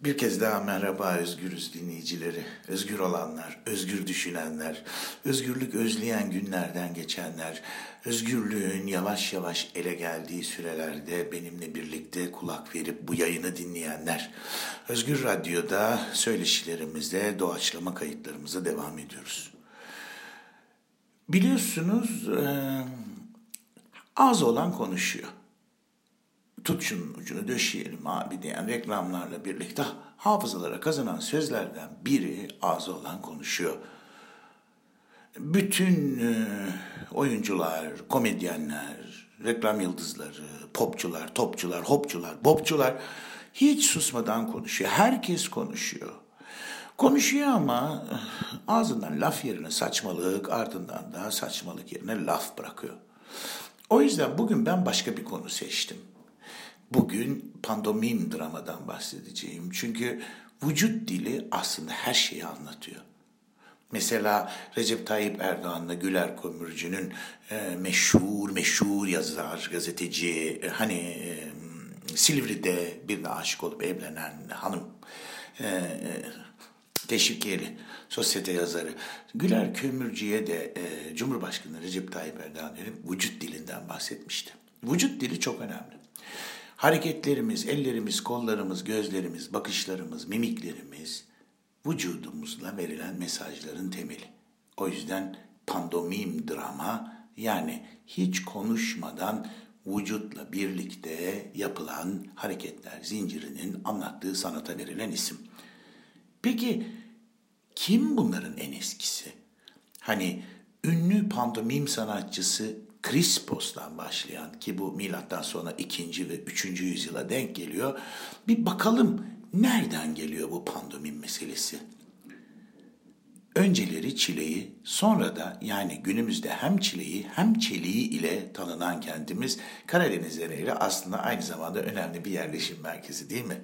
Bir kez daha merhaba özgürüz dinleyicileri. Özgür olanlar, özgür düşünenler, özgürlük özleyen günlerden geçenler, özgürlüğün yavaş yavaş ele geldiği sürelerde benimle birlikte kulak verip bu yayını dinleyenler. Özgür Radyo'da söyleşilerimizde doğaçlama kayıtlarımıza devam ediyoruz. Biliyorsunuz az olan konuşuyor tut şunun ucunu döşeyelim abi diyen reklamlarla birlikte hafızalara kazanan sözlerden biri ağzı olan konuşuyor. Bütün e, oyuncular, komedyenler, reklam yıldızları, popçular, topçular, hopçular, bopçular hiç susmadan konuşuyor. Herkes konuşuyor. Konuşuyor ama e, ağzından laf yerine saçmalık, ardından da saçmalık yerine laf bırakıyor. O yüzden bugün ben başka bir konu seçtim. Bugün pandomim dramadan bahsedeceğim. Çünkü vücut dili aslında her şeyi anlatıyor. Mesela Recep Tayyip Erdoğan'la Güler Kömürcü'nün e, meşhur meşhur yazar, gazeteci, e, hani e, Silivri'de birine aşık olup evlenen hanım, e, e teşvikiyeli sosyete yazarı. Güler Kömürcü'ye de e, Cumhurbaşkanı Recep Tayyip Erdoğan vücut dilinden bahsetmişti. Vücut dili çok önemli. Hareketlerimiz, ellerimiz, kollarımız, gözlerimiz, bakışlarımız, mimiklerimiz vücudumuzla verilen mesajların temeli. O yüzden pandomim drama yani hiç konuşmadan vücutla birlikte yapılan hareketler zincirinin anlattığı sanata verilen isim. Peki kim bunların en eskisi? Hani ünlü pandomim sanatçısı Krispos'tan başlayan ki bu milattan sonra ikinci ve üçüncü yüzyıla denk geliyor. Bir bakalım nereden geliyor bu pandomim meselesi? Önceleri çileyi, sonra da yani günümüzde hem çileyi hem çeliği ile tanınan kentimiz Karadeniz ile aslında aynı zamanda önemli bir yerleşim merkezi değil mi?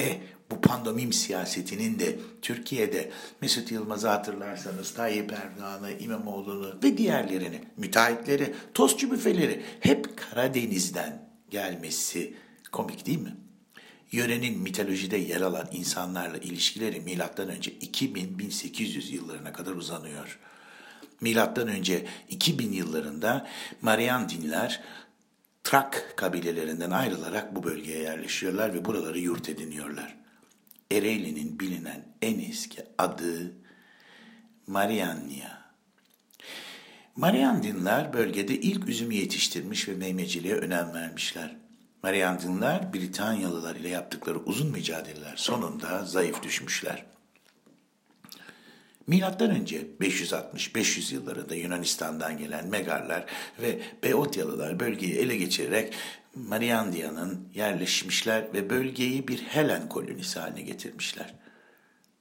E bu pandomim siyasetinin de Türkiye'de Mesut Yılmaz'ı hatırlarsanız Tayyip Erdoğan'ı, İmamoğlu'nu ve diğerlerini, müteahhitleri, tostçu büfeleri hep Karadeniz'den gelmesi komik değil mi? Yörenin mitolojide yer alan insanlarla ilişkileri milattan önce 2000-1800 yıllarına kadar uzanıyor. Milattan önce 2000 yıllarında Marian dinler Trak kabilelerinden ayrılarak bu bölgeye yerleşiyorlar ve buraları yurt ediniyorlar. Ereğli'nin bilinen en eski adı Mariannia. Mariandinler bölgede ilk üzümü yetiştirmiş ve meyveciliğe önem vermişler. Mariandinler Britanyalılar ile yaptıkları uzun mücadeleler sonunda zayıf düşmüşler. Milattan önce 560-500 yıllarında Yunanistan'dan gelen Megarlar ve Beotyalılar bölgeyi ele geçirerek Mariandia'nın yerleşmişler ve bölgeyi bir Helen kolonisi haline getirmişler.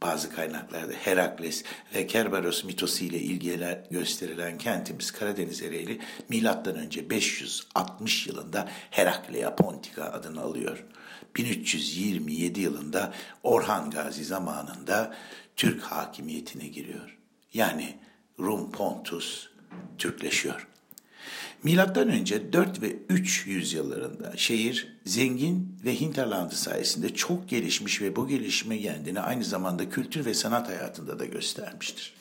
Bazı kaynaklarda Herakles ve Kerberos mitosu ile ilgili gösterilen kentimiz Karadeniz Ereğli milattan önce 560 yılında Heraklea Pontika adını alıyor. 1327 yılında Orhan Gazi zamanında Türk hakimiyetine giriyor. Yani Rum Pontus Türkleşiyor. Milattan önce 4 ve 3 yüzyıllarında şehir zengin ve hinterlandı sayesinde çok gelişmiş ve bu gelişme kendini aynı zamanda kültür ve sanat hayatında da göstermiştir.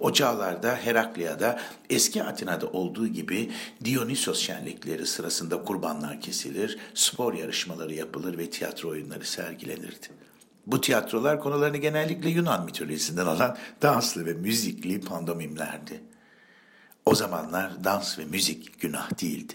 O çağlarda Heraklia'da eski Atina'da olduğu gibi Dionysos şenlikleri sırasında kurbanlar kesilir, spor yarışmaları yapılır ve tiyatro oyunları sergilenirdi. Bu tiyatrolar konularını genellikle Yunan mitolojisinden alan danslı ve müzikli pandomimlerdi. O zamanlar dans ve müzik günah değildi.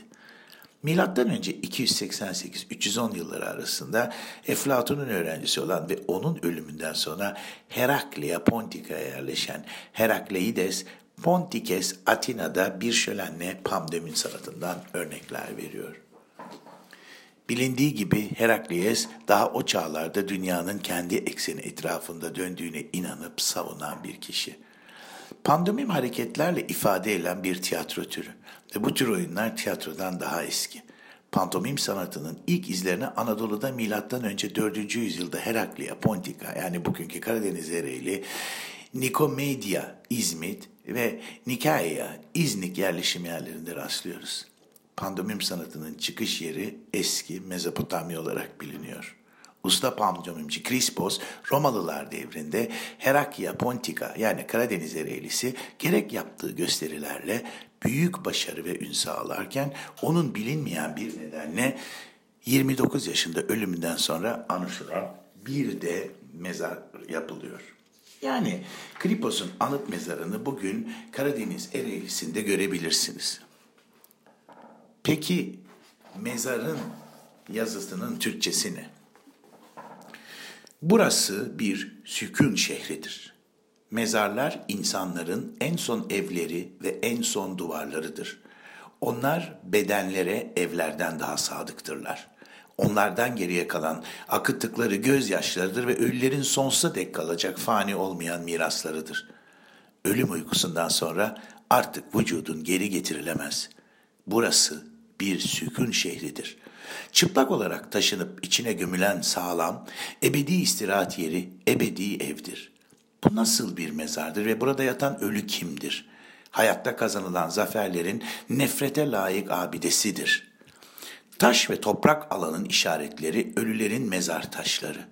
Milattan önce 288-310 yılları arasında Eflatun'un öğrencisi olan ve onun ölümünden sonra Heraklia Pontika'ya yerleşen Herakleides Pontikes Atina'da bir şölenle pandomim sanatından örnekler veriyor. Bilindiği gibi Heraklies daha o çağlarda dünyanın kendi ekseni etrafında döndüğüne inanıp savunan bir kişi. Pandomim hareketlerle ifade edilen bir tiyatro türü ve bu tür oyunlar tiyatrodan daha eski. Pantomim sanatının ilk izlerini Anadolu'da milattan önce 4. yüzyılda Heraklia, Pontika yani bugünkü Karadeniz Ereğli, Nikomedia, İzmit ve Nikaia, İznik yerleşim yerlerinde rastlıyoruz pandomim sanatının çıkış yeri eski Mezopotamya olarak biliniyor. Usta pantomimci Krispos Romalılar devrinde Heraklia Pontika yani Karadeniz Ereğlisi gerek yaptığı gösterilerle büyük başarı ve ün sağlarken onun bilinmeyen bir nedenle 29 yaşında ölümünden sonra anışılan bir de mezar yapılıyor. Yani Kripos'un anıt mezarını bugün Karadeniz Ereğlisi'nde görebilirsiniz. Peki mezarın yazısının Türkçesi ne? Burası bir sükun şehridir. Mezarlar insanların en son evleri ve en son duvarlarıdır. Onlar bedenlere evlerden daha sadıktırlar. Onlardan geriye kalan akıttıkları gözyaşlarıdır ve ölülerin sonsuza dek kalacak fani olmayan miraslarıdır. Ölüm uykusundan sonra artık vücudun geri getirilemez. Burası bir sükun şehridir. Çıplak olarak taşınıp içine gömülen sağlam, ebedi istirahat yeri, ebedi evdir. Bu nasıl bir mezardır ve burada yatan ölü kimdir? Hayatta kazanılan zaferlerin nefrete layık abidesidir. Taş ve toprak alanın işaretleri ölülerin mezar taşları.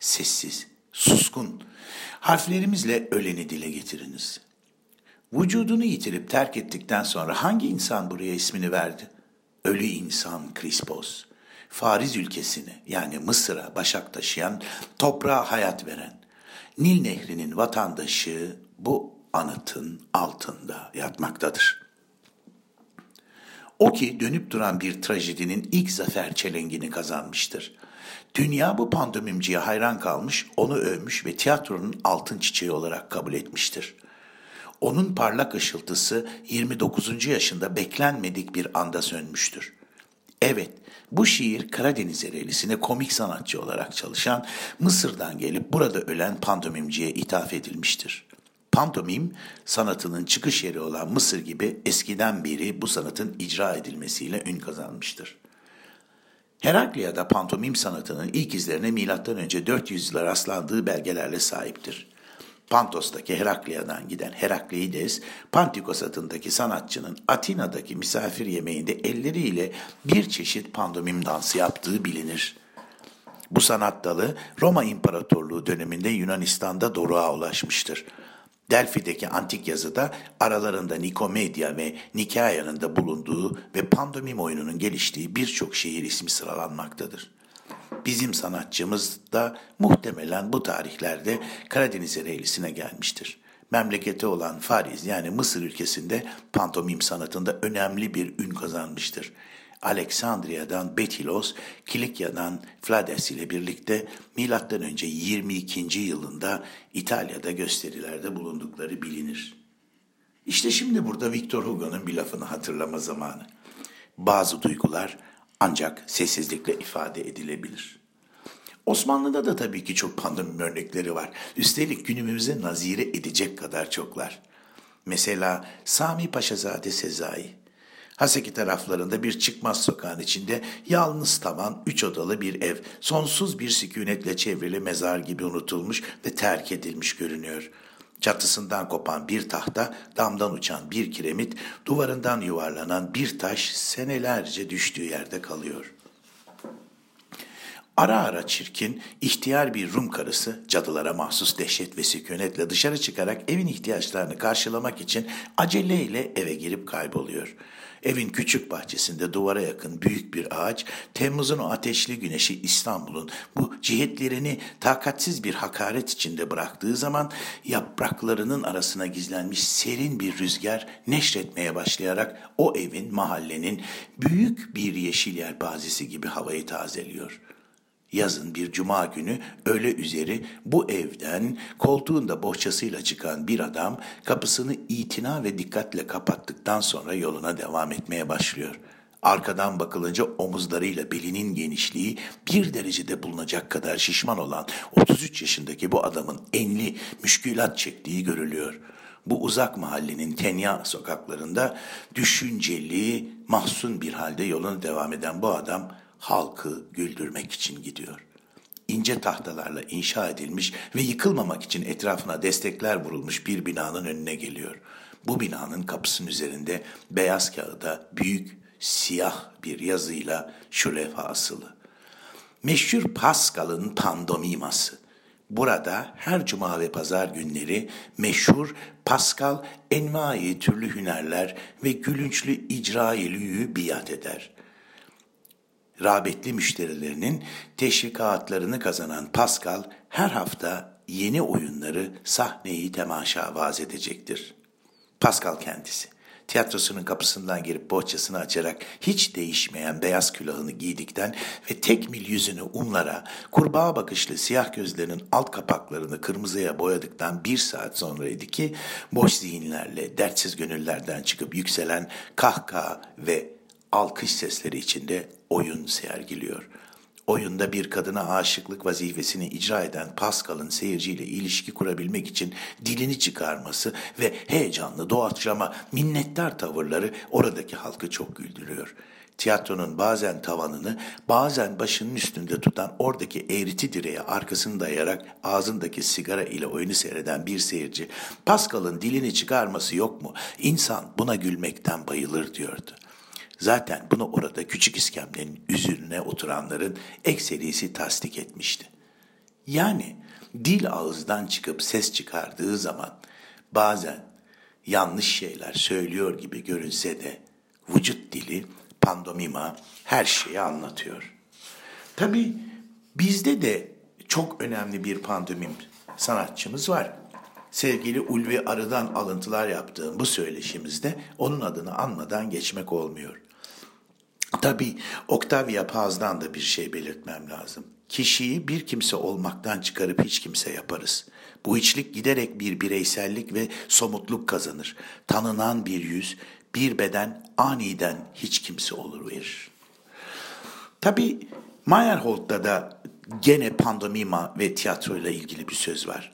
Sessiz, suskun. Harflerimizle öleni dile getiriniz. Vücudunu yitirip terk ettikten sonra hangi insan buraya ismini verdi? Ölü insan Krispos. Fariz ülkesini yani Mısır'a başak taşıyan, toprağa hayat veren, Nil Nehri'nin vatandaşı bu anıtın altında yatmaktadır. O ki dönüp duran bir trajedinin ilk zafer çelengini kazanmıştır. Dünya bu pandomimciye hayran kalmış, onu övmüş ve tiyatronun altın çiçeği olarak kabul etmiştir. Onun parlak ışıltısı 29. yaşında beklenmedik bir anda sönmüştür. Evet, bu şiir Karadeniz Ereğlisi'ne komik sanatçı olarak çalışan, Mısır'dan gelip burada ölen pantomimciye ithaf edilmiştir. Pantomim, sanatının çıkış yeri olan Mısır gibi eskiden beri bu sanatın icra edilmesiyle ün kazanmıştır. Heraklia'da pantomim sanatının ilk izlerine M.Ö. 400 yıla rastlandığı belgelerle sahiptir. Pantos'taki Heraklia'dan giden Herakleides, Pantikos adındaki sanatçının Atina'daki misafir yemeğinde elleriyle bir çeşit pandomim dansı yaptığı bilinir. Bu sanat dalı Roma İmparatorluğu döneminde Yunanistan'da doruğa ulaşmıştır. Delfi'deki antik yazıda aralarında Nikomedia ve Nikaya'nın da bulunduğu ve pandomim oyununun geliştiği birçok şehir ismi sıralanmaktadır. Bizim sanatçımız da muhtemelen bu tarihlerde Karadeniz Ereğlisi'ne gelmiştir. Memleketi olan Fariz yani Mısır ülkesinde pantomim sanatında önemli bir ün kazanmıştır. Aleksandriya'dan Betilos, Kilikya'dan Flades ile birlikte M.Ö. 22. yılında İtalya'da gösterilerde bulundukları bilinir. İşte şimdi burada Victor Hugo'nun bir lafını hatırlama zamanı. Bazı duygular ancak sessizlikle ifade edilebilir. Osmanlı'da da tabii ki çok pandemim örnekleri var. Üstelik günümüze nazire edecek kadar çoklar. Mesela Sami Paşazade Sezai. Haseki taraflarında bir çıkmaz sokağın içinde yalnız tavan, üç odalı bir ev, sonsuz bir sükunetle çevrili mezar gibi unutulmuş ve terk edilmiş görünüyor.'' Çatısından kopan bir tahta, damdan uçan bir kiremit, duvarından yuvarlanan bir taş senelerce düştüğü yerde kalıyor. Ara ara çirkin, ihtiyar bir Rum karısı cadılara mahsus dehşet ve sükunetle dışarı çıkarak evin ihtiyaçlarını karşılamak için aceleyle eve girip kayboluyor.'' Evin küçük bahçesinde duvara yakın büyük bir ağaç, Temmuz'un o ateşli güneşi İstanbul'un bu cihetlerini takatsiz bir hakaret içinde bıraktığı zaman yapraklarının arasına gizlenmiş serin bir rüzgar neşretmeye başlayarak o evin, mahallenin büyük bir yeşil yelpazesi gibi havayı tazeliyor.'' Yazın bir cuma günü öğle üzeri bu evden koltuğunda bohçasıyla çıkan bir adam kapısını itina ve dikkatle kapattıktan sonra yoluna devam etmeye başlıyor. Arkadan bakılınca omuzlarıyla belinin genişliği bir derecede bulunacak kadar şişman olan 33 yaşındaki bu adamın enli müşkülat çektiği görülüyor. Bu uzak mahallenin tenya sokaklarında düşünceli, mahzun bir halde yoluna devam eden bu adam halkı güldürmek için gidiyor. İnce tahtalarla inşa edilmiş ve yıkılmamak için etrafına destekler vurulmuş bir binanın önüne geliyor. Bu binanın kapısının üzerinde beyaz kağıda büyük siyah bir yazıyla şu levha asılı. Meşhur Pascal'ın pandomiması. Burada her cuma ve pazar günleri meşhur Pascal envai türlü hünerler ve gülünçlü icrailüyü biat eder. Rağbetli müşterilerinin teşvikatlarını kazanan Pascal her hafta yeni oyunları sahneyi temaşa vaz edecektir. Pascal kendisi tiyatrosunun kapısından girip bohçasını açarak hiç değişmeyen beyaz külahını giydikten ve tek mil yüzünü umlara, kurbağa bakışlı siyah gözlerinin alt kapaklarını kırmızıya boyadıktan bir saat sonraydı ki boş zihinlerle dertsiz gönüllerden çıkıp yükselen kahkaha ve alkış sesleri içinde oyun sergiliyor.'' Oyunda bir kadına aşıklık vazifesini icra eden Pascal'ın seyirciyle ilişki kurabilmek için dilini çıkarması ve heyecanlı, doğaçlama, minnettar tavırları oradaki halkı çok güldürüyor. Tiyatronun bazen tavanını, bazen başının üstünde tutan oradaki eğriti direğe arkasını dayayarak ağzındaki sigara ile oyunu seyreden bir seyirci, Pascal'ın dilini çıkarması yok mu? İnsan buna gülmekten bayılır diyordu. Zaten bunu orada küçük iskemlenin üzerine oturanların ekserisi tasdik etmişti. Yani dil ağızdan çıkıp ses çıkardığı zaman bazen yanlış şeyler söylüyor gibi görünse de vücut dili, pandomima her şeyi anlatıyor. Tabi bizde de çok önemli bir pandomim sanatçımız var. Sevgili Ulvi Arı'dan alıntılar yaptığım bu söyleşimizde onun adını anmadan geçmek olmuyor. Tabii Octavia Paz'dan da bir şey belirtmem lazım. Kişiyi bir kimse olmaktan çıkarıp hiç kimse yaparız. Bu içlik giderek bir bireysellik ve somutluk kazanır. Tanınan bir yüz, bir beden aniden hiç kimse olur verir. Tabii Meyerhold'da da gene pandomima ve tiyatro ile ilgili bir söz var.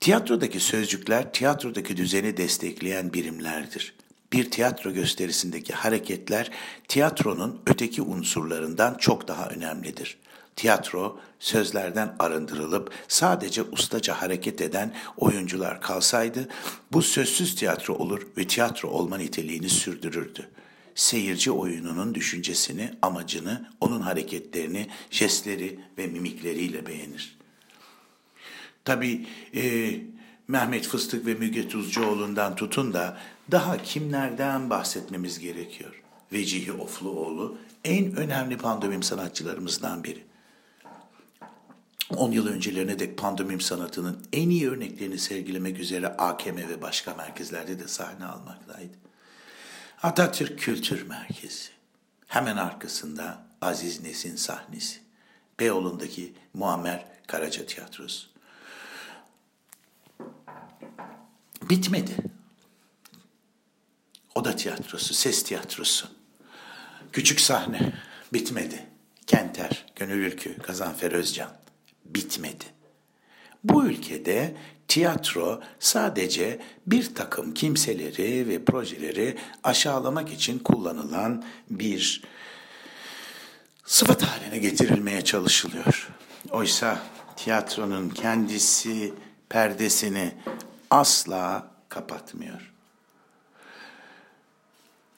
Tiyatrodaki sözcükler tiyatrodaki düzeni destekleyen birimlerdir bir tiyatro gösterisindeki hareketler tiyatronun öteki unsurlarından çok daha önemlidir. Tiyatro sözlerden arındırılıp sadece ustaca hareket eden oyuncular kalsaydı bu sözsüz tiyatro olur ve tiyatro olma niteliğini sürdürürdü. Seyirci oyununun düşüncesini, amacını, onun hareketlerini, jestleri ve mimikleriyle beğenir. Tabii e, Mehmet Fıstık ve Müge Tuzcuoğlu'ndan tutun da daha kimlerden bahsetmemiz gerekiyor? Vecihi Ofluoğlu en önemli pandomim sanatçılarımızdan biri. 10 yıl öncelerine dek pandomim sanatının en iyi örneklerini sergilemek üzere AKM ve başka merkezlerde de sahne almaktaydı. Atatürk Kültür Merkezi. Hemen arkasında Aziz Nesin sahnesi. Beyoğlu'ndaki Muammer Karaca Tiyatrosu. Bitmedi. Oda tiyatrosu, ses tiyatrosu. Küçük sahne bitmedi. Kenter, Gönül Ülkü, Gazanfer Özcan bitmedi. Bu ülkede tiyatro sadece bir takım kimseleri ve projeleri aşağılamak için kullanılan bir sıfat haline getirilmeye çalışılıyor. Oysa tiyatronun kendisi perdesini asla kapatmıyor.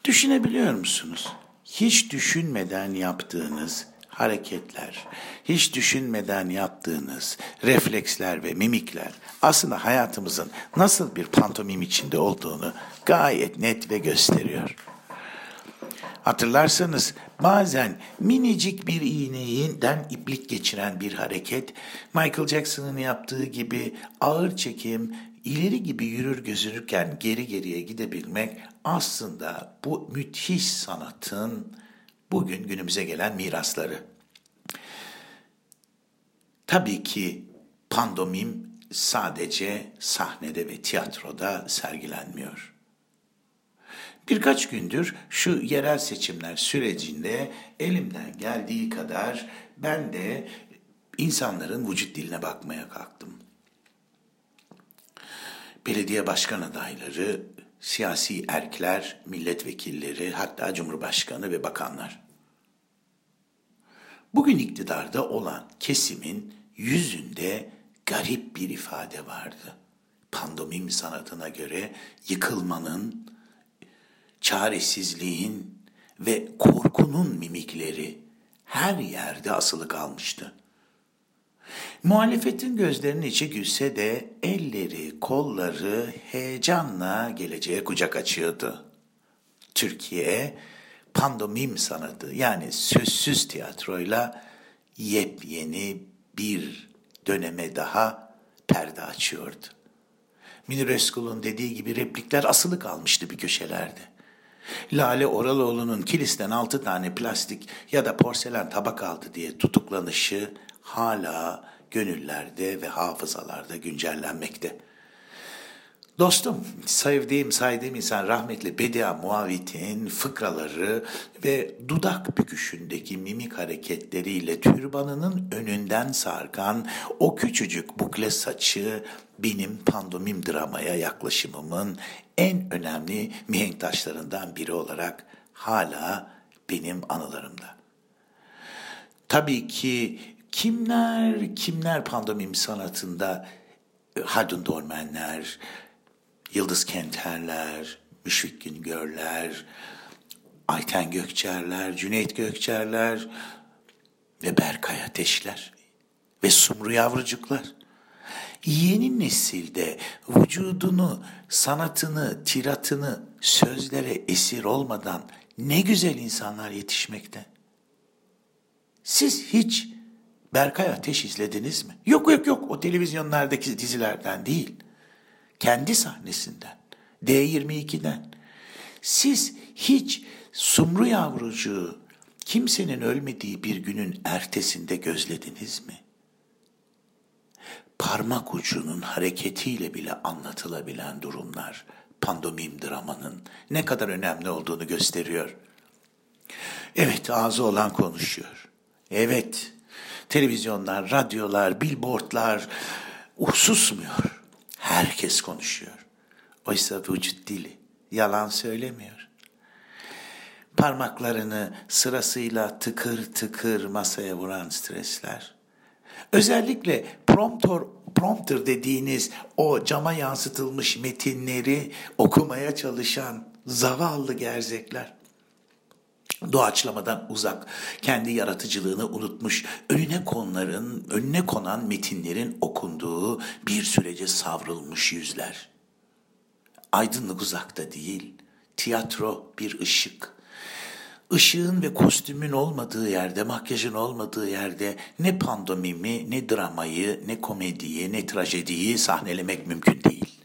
Düşünebiliyor musunuz? Hiç düşünmeden yaptığınız hareketler, hiç düşünmeden yaptığınız refleksler ve mimikler aslında hayatımızın nasıl bir pantomim içinde olduğunu gayet net ve gösteriyor. Hatırlarsanız bazen minicik bir iğneyinden iplik geçiren bir hareket Michael Jackson'ın yaptığı gibi ağır çekim, ileri gibi yürür gözünürken geri geriye gidebilmek aslında bu müthiş sanatın bugün günümüze gelen mirasları. Tabii ki pandomim sadece sahnede ve tiyatroda sergilenmiyor. Birkaç gündür şu yerel seçimler sürecinde elimden geldiği kadar ben de insanların vücut diline bakmaya kalktım belediye başkan adayları, siyasi erkler, milletvekilleri, hatta cumhurbaşkanı ve bakanlar. Bugün iktidarda olan kesimin yüzünde garip bir ifade vardı. Pandomim sanatına göre yıkılmanın, çaresizliğin ve korkunun mimikleri her yerde asılı kalmıştı. Muhalefetin gözlerinin içi gülse de elleri, kolları heyecanla geleceğe kucak açıyordu. Türkiye pandomim sanatı yani sözsüz tiyatroyla yepyeni bir döneme daha perde açıyordu. Münir Özkul'un dediği gibi replikler asılı kalmıştı bir köşelerde. Lale Oraloğlu'nun kilisten altı tane plastik ya da porselen tabak aldı diye tutuklanışı hala gönüllerde ve hafızalarda güncellenmekte. Dostum, sevdiğim, saydığım insan rahmetli Bedia Muavit'in fıkraları ve dudak büküşündeki mimik hareketleriyle türbanının önünden sarkan o küçücük bukle saçı benim pandomim dramaya yaklaşımımın en önemli mihenk taşlarından biri olarak hala benim anılarımda. Tabii ki kimler kimler pandomim sanatında Haldun Dormenler, Yıldız Kenterler, Müşfik Güngörler, Ayten Gökçerler, Cüneyt Gökçerler ve Berkay Ateşler ve Sumru Yavrucuklar. Yeni nesilde vücudunu, sanatını, tiratını sözlere esir olmadan ne güzel insanlar yetişmekte. Siz hiç Berkay Ateş izlediniz mi? Yok yok yok o televizyonlardaki dizilerden değil kendi sahnesinden, D22'den. Siz hiç Sumru yavrucuğu kimsenin ölmediği bir günün ertesinde gözlediniz mi? Parmak ucunun hareketiyle bile anlatılabilen durumlar pandomim dramanın ne kadar önemli olduğunu gösteriyor. Evet ağzı olan konuşuyor. Evet televizyonlar, radyolar, billboardlar susmuyor. Herkes konuşuyor. Oysa vücut dili yalan söylemiyor. Parmaklarını sırasıyla tıkır tıkır masaya vuran stresler. Özellikle prompter, prompter dediğiniz o cama yansıtılmış metinleri okumaya çalışan zavallı gerzekler doğaçlamadan uzak, kendi yaratıcılığını unutmuş, önüne konuların, önüne konan metinlerin okunduğu bir sürece savrulmuş yüzler. Aydınlık uzakta değil, tiyatro bir ışık. Işığın ve kostümün olmadığı yerde, makyajın olmadığı yerde ne pandomimi, ne dramayı, ne komediyi, ne trajediyi sahnelemek mümkün değil.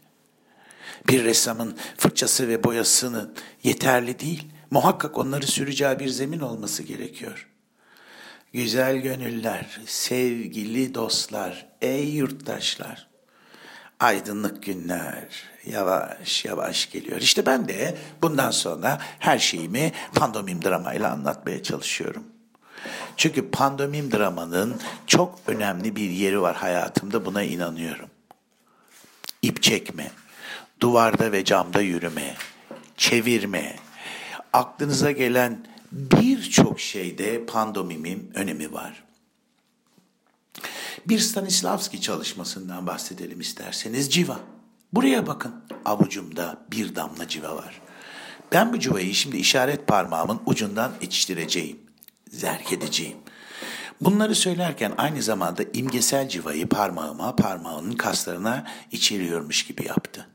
Bir ressamın fırçası ve boyasını yeterli değil Muhakkak onları süreceği bir zemin olması gerekiyor. Güzel gönüller, sevgili dostlar, ey yurttaşlar. Aydınlık günler yavaş yavaş geliyor. İşte ben de bundan sonra her şeyimi pandomim dramayla anlatmaya çalışıyorum. Çünkü pandomim dramanın çok önemli bir yeri var hayatımda buna inanıyorum. İp çekme, duvarda ve camda yürüme, çevirme, aklınıza gelen birçok şeyde pandomimin önemi var. Bir Stanislavski çalışmasından bahsedelim isterseniz civa. Buraya bakın avucumda bir damla civa var. Ben bu civayı şimdi işaret parmağımın ucundan içiştireceğim, zerk edeceğim. Bunları söylerken aynı zamanda imgesel civayı parmağıma, parmağının kaslarına içiriyormuş gibi yaptı.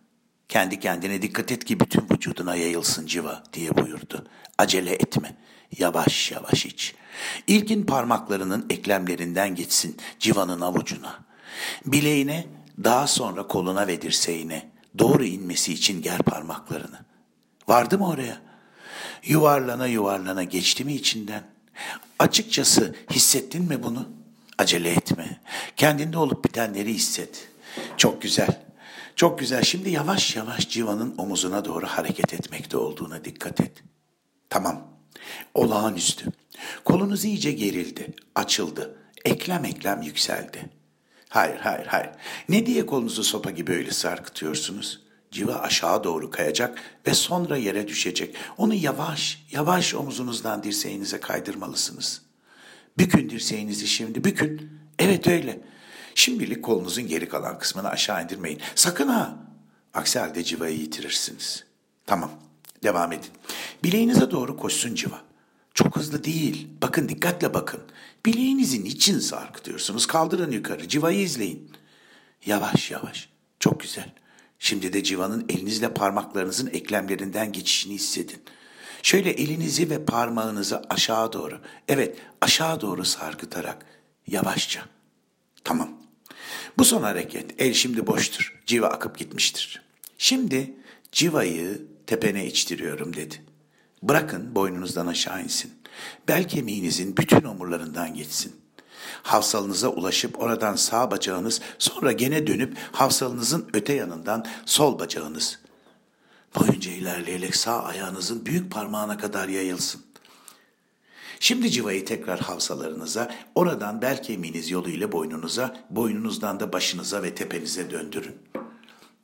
Kendi kendine dikkat et ki bütün vücuduna yayılsın civa diye buyurdu. Acele etme. Yavaş yavaş iç. İlkin parmaklarının eklemlerinden geçsin civanın avucuna. Bileğine, daha sonra koluna ve dirseğine doğru inmesi için ger parmaklarını. Vardı mı oraya? Yuvarlana yuvarlana geçti mi içinden? Açıkçası hissettin mi bunu? Acele etme. Kendinde olup bitenleri hisset. Çok güzel. Çok güzel. Şimdi yavaş yavaş civanın omuzuna doğru hareket etmekte olduğuna dikkat et. Tamam. Olağanüstü. Kolunuz iyice gerildi, açıldı. Eklem eklem yükseldi. Hayır, hayır, hayır. Ne diye kolunuzu sopa gibi öyle sarkıtıyorsunuz? Civa aşağı doğru kayacak ve sonra yere düşecek. Onu yavaş, yavaş omuzunuzdan dirseğinize kaydırmalısınız. Bükün dirseğinizi şimdi, bükün. Evet öyle. Şimdilik kolunuzun geri kalan kısmını aşağı indirmeyin. Sakın ha. Aksi halde civayı yitirirsiniz. Tamam. Devam edin. Bileğinize doğru koşsun civa. Çok hızlı değil. Bakın dikkatle bakın. Bileğinizi niçin sarkıtıyorsunuz? Kaldırın yukarı. Civayı izleyin. Yavaş yavaş. Çok güzel. Şimdi de civanın elinizle parmaklarınızın eklemlerinden geçişini hissedin. Şöyle elinizi ve parmağınızı aşağı doğru, evet aşağı doğru sarkıtarak yavaşça. Tamam. Bu son hareket. El şimdi boştur. Civa akıp gitmiştir. Şimdi civayı tepene içtiriyorum dedi. Bırakın boynunuzdan aşağı insin. Bel kemiğinizin bütün omurlarından geçsin. Havsalınıza ulaşıp oradan sağ bacağınız sonra gene dönüp havsalınızın öte yanından sol bacağınız. Boyunca ilerleyerek sağ ayağınızın büyük parmağına kadar yayılsın. Şimdi civayı tekrar havsalarınıza, oradan bel kemiğiniz yoluyla boynunuza, boynunuzdan da başınıza ve tepenize döndürün.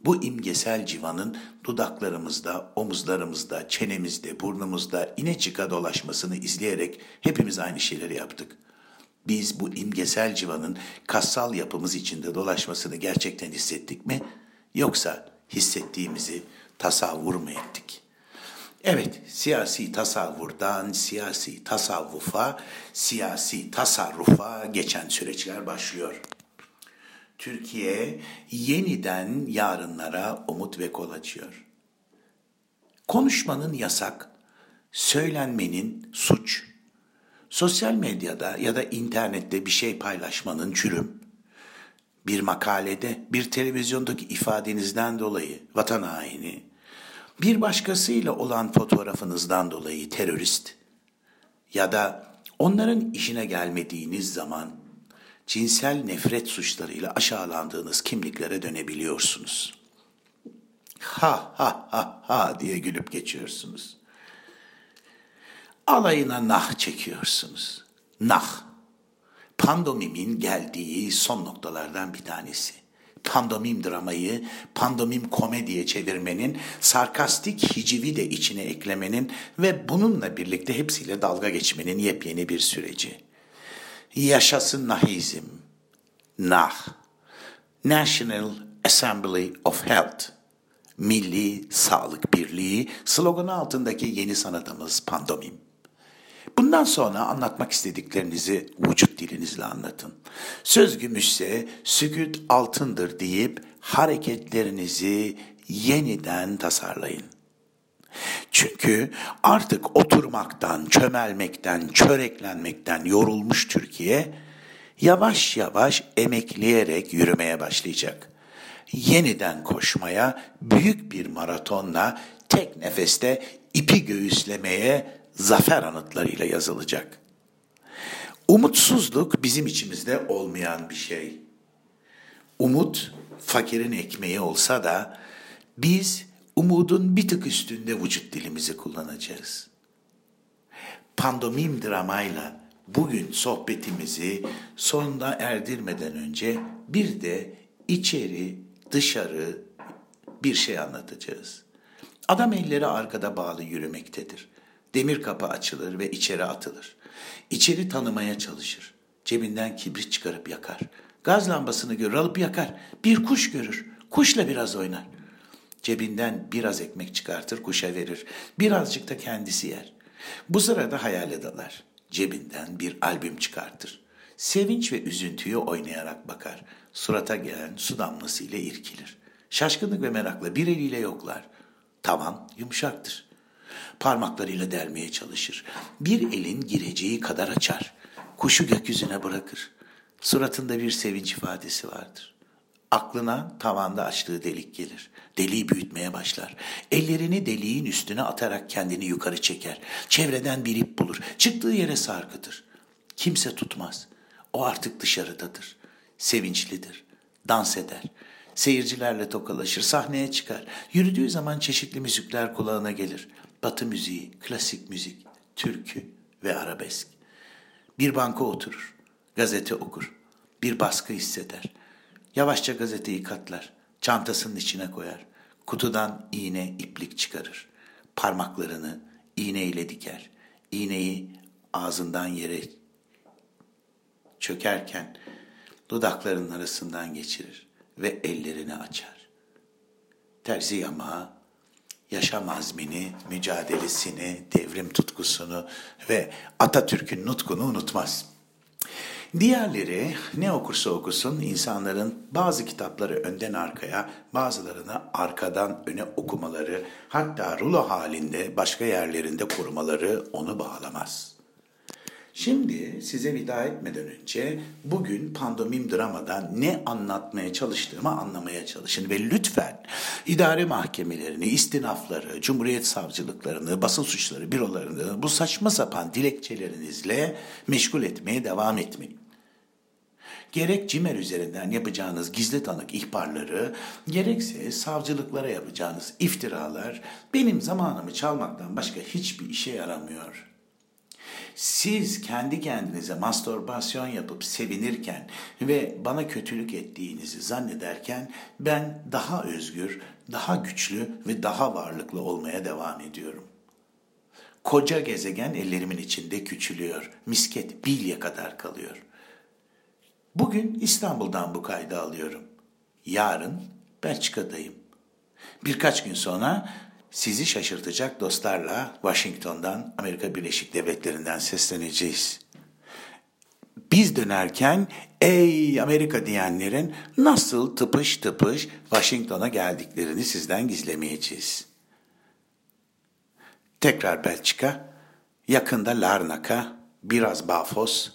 Bu imgesel civanın dudaklarımızda, omuzlarımızda, çenemizde, burnumuzda ine çıka dolaşmasını izleyerek hepimiz aynı şeyleri yaptık. Biz bu imgesel civanın kassal yapımız içinde dolaşmasını gerçekten hissettik mi? Yoksa hissettiğimizi tasavvur mu ettik? Evet, siyasi tasavvurdan siyasi tasavvufa, siyasi tasarrufa geçen süreçler başlıyor. Türkiye yeniden yarınlara umut ve kol açıyor. Konuşmanın yasak, söylenmenin suç, sosyal medyada ya da internette bir şey paylaşmanın çürüm, bir makalede, bir televizyondaki ifadenizden dolayı vatan haini, bir başkasıyla olan fotoğrafınızdan dolayı terörist ya da onların işine gelmediğiniz zaman cinsel nefret suçlarıyla aşağılandığınız kimliklere dönebiliyorsunuz. Ha ha ha ha diye gülüp geçiyorsunuz. Alayına nah çekiyorsunuz. Nah. Pandomimin geldiği son noktalardan bir tanesi. Pandomim dramayı pandomim komediye çevirmenin, sarkastik hicivi de içine eklemenin ve bununla birlikte hepsiyle dalga geçmenin yepyeni bir süreci. Yaşasın nahizm. Nah. National Assembly of Health. Milli Sağlık Birliği sloganı altındaki yeni sanatımız pandomim. Bundan sonra anlatmak istediklerinizi vücut dilinizle anlatın. Söz gümüşse sükut altındır deyip hareketlerinizi yeniden tasarlayın. Çünkü artık oturmaktan, çömelmekten, çöreklenmekten yorulmuş Türkiye yavaş yavaş emekleyerek yürümeye başlayacak. Yeniden koşmaya, büyük bir maratonla tek nefeste ipi göğüslemeye zafer anıtlarıyla yazılacak. Umutsuzluk bizim içimizde olmayan bir şey. Umut fakirin ekmeği olsa da biz umudun bir tık üstünde vücut dilimizi kullanacağız. Pandomim dramayla bugün sohbetimizi sonuna erdirmeden önce bir de içeri dışarı bir şey anlatacağız. Adam elleri arkada bağlı yürümektedir. Demir kapı açılır ve içeri atılır. İçeri tanımaya çalışır. Cebinden kibrit çıkarıp yakar. Gaz lambasını görür alıp yakar. Bir kuş görür. Kuşla biraz oynar. Cebinden biraz ekmek çıkartır kuşa verir. Birazcık da kendisi yer. Bu sırada hayale dalar. Cebinden bir albüm çıkartır. Sevinç ve üzüntüyü oynayarak bakar. Surata gelen su damlası ile irkilir. Şaşkınlık ve merakla bir eliyle yoklar. Tavan yumuşaktır. Parmaklarıyla delmeye çalışır. Bir elin gireceği kadar açar. Kuşu gökyüzüne bırakır. Suratında bir sevinç ifadesi vardır. Aklına tavanda açtığı delik gelir. Deliği büyütmeye başlar. Ellerini deliğin üstüne atarak kendini yukarı çeker. Çevreden bir ip bulur. Çıktığı yere sarkıtır. Kimse tutmaz. O artık dışarıdadır. Sevinçlidir. Dans eder. Seyircilerle tokalaşır, sahneye çıkar. Yürüdüğü zaman çeşitli müzikler kulağına gelir. Batı müziği, klasik müzik, türkü ve arabesk. Bir banka oturur, gazete okur, bir baskı hisseder. Yavaşça gazeteyi katlar, çantasının içine koyar. Kutudan iğne, iplik çıkarır. Parmaklarını iğneyle diker. İğneyi ağzından yere çökerken dudaklarının arasından geçirir ve ellerini açar. Terzi yamağı yaşam azmini, mücadelesini, devrim tutkusunu ve Atatürk'ün nutkunu unutmaz. Diğerleri ne okursa okusun insanların bazı kitapları önden arkaya, bazılarını arkadan öne okumaları, hatta rulo halinde başka yerlerinde korumaları onu bağlamaz.'' Şimdi size veda etmeden önce bugün pandomim dramadan ne anlatmaya çalıştığımı anlamaya çalışın ve lütfen idare mahkemelerini, istinafları, cumhuriyet savcılıklarını, basın suçları bürolarını bu saçma sapan dilekçelerinizle meşgul etmeye devam etmeyin. Gerek CİMER üzerinden yapacağınız gizli tanık ihbarları, gerekse savcılıklara yapacağınız iftiralar benim zamanımı çalmaktan başka hiçbir işe yaramıyor.'' Siz kendi kendinize mastürbasyon yapıp sevinirken ve bana kötülük ettiğinizi zannederken ben daha özgür, daha güçlü ve daha varlıklı olmaya devam ediyorum. Koca gezegen ellerimin içinde küçülüyor. Misket bilye kadar kalıyor. Bugün İstanbul'dan bu kaydı alıyorum. Yarın Belçika'dayım. Birkaç gün sonra sizi şaşırtacak dostlarla Washington'dan, Amerika Birleşik Devletleri'nden sesleneceğiz. Biz dönerken ey Amerika diyenlerin nasıl tıpış tıpış Washington'a geldiklerini sizden gizlemeyeceğiz. Tekrar Belçika, yakında Larnaka, biraz Bafos,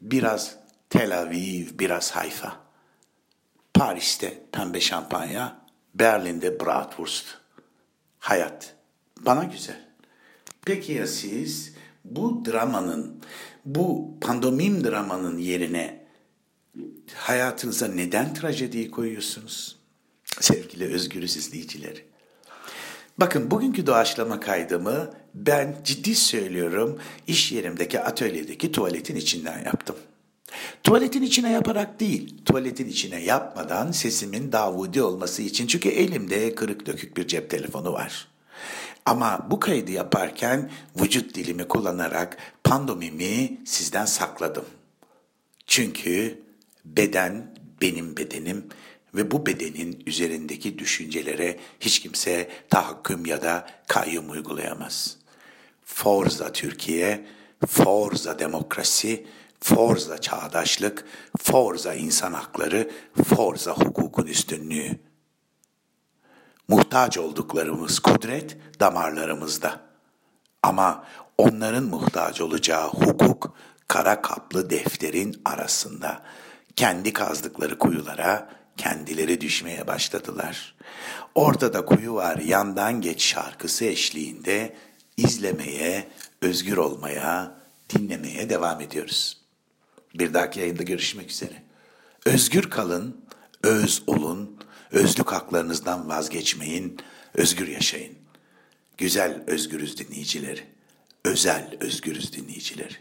biraz Tel Aviv, biraz Hayfa. Paris'te pembe şampanya, Berlin'de Bratwurst hayat. Bana güzel. Peki ya siz bu dramanın, bu pandomim dramanın yerine hayatınıza neden trajediyi koyuyorsunuz? Sevgili özgürüz izleyicileri. Bakın bugünkü doğaçlama kaydımı ben ciddi söylüyorum iş yerimdeki atölyedeki tuvaletin içinden yaptım. Tuvaletin içine yaparak değil, tuvaletin içine yapmadan sesimin Davudi olması için çünkü elimde kırık dökük bir cep telefonu var. Ama bu kaydı yaparken vücut dilimi kullanarak pandomimi sizden sakladım. Çünkü beden benim bedenim ve bu bedenin üzerindeki düşüncelere hiç kimse tahakküm ya da kayyum uygulayamaz. Forza Türkiye, Forza demokrasi, Forza çağdaşlık, Forza insan hakları, Forza hukukun üstünlüğü. Muhtaç olduklarımız kudret damarlarımızda. Ama onların muhtaç olacağı hukuk kara kaplı defterin arasında. Kendi kazdıkları kuyulara kendileri düşmeye başladılar. Ortada kuyu var yandan geç şarkısı eşliğinde izlemeye, özgür olmaya, dinlemeye devam ediyoruz. Bir dahaki yayında görüşmek üzere. Özgür kalın, öz olun, özlük haklarınızdan vazgeçmeyin, özgür yaşayın. Güzel özgürüz dinleyicileri, özel özgürüz dinleyicileri.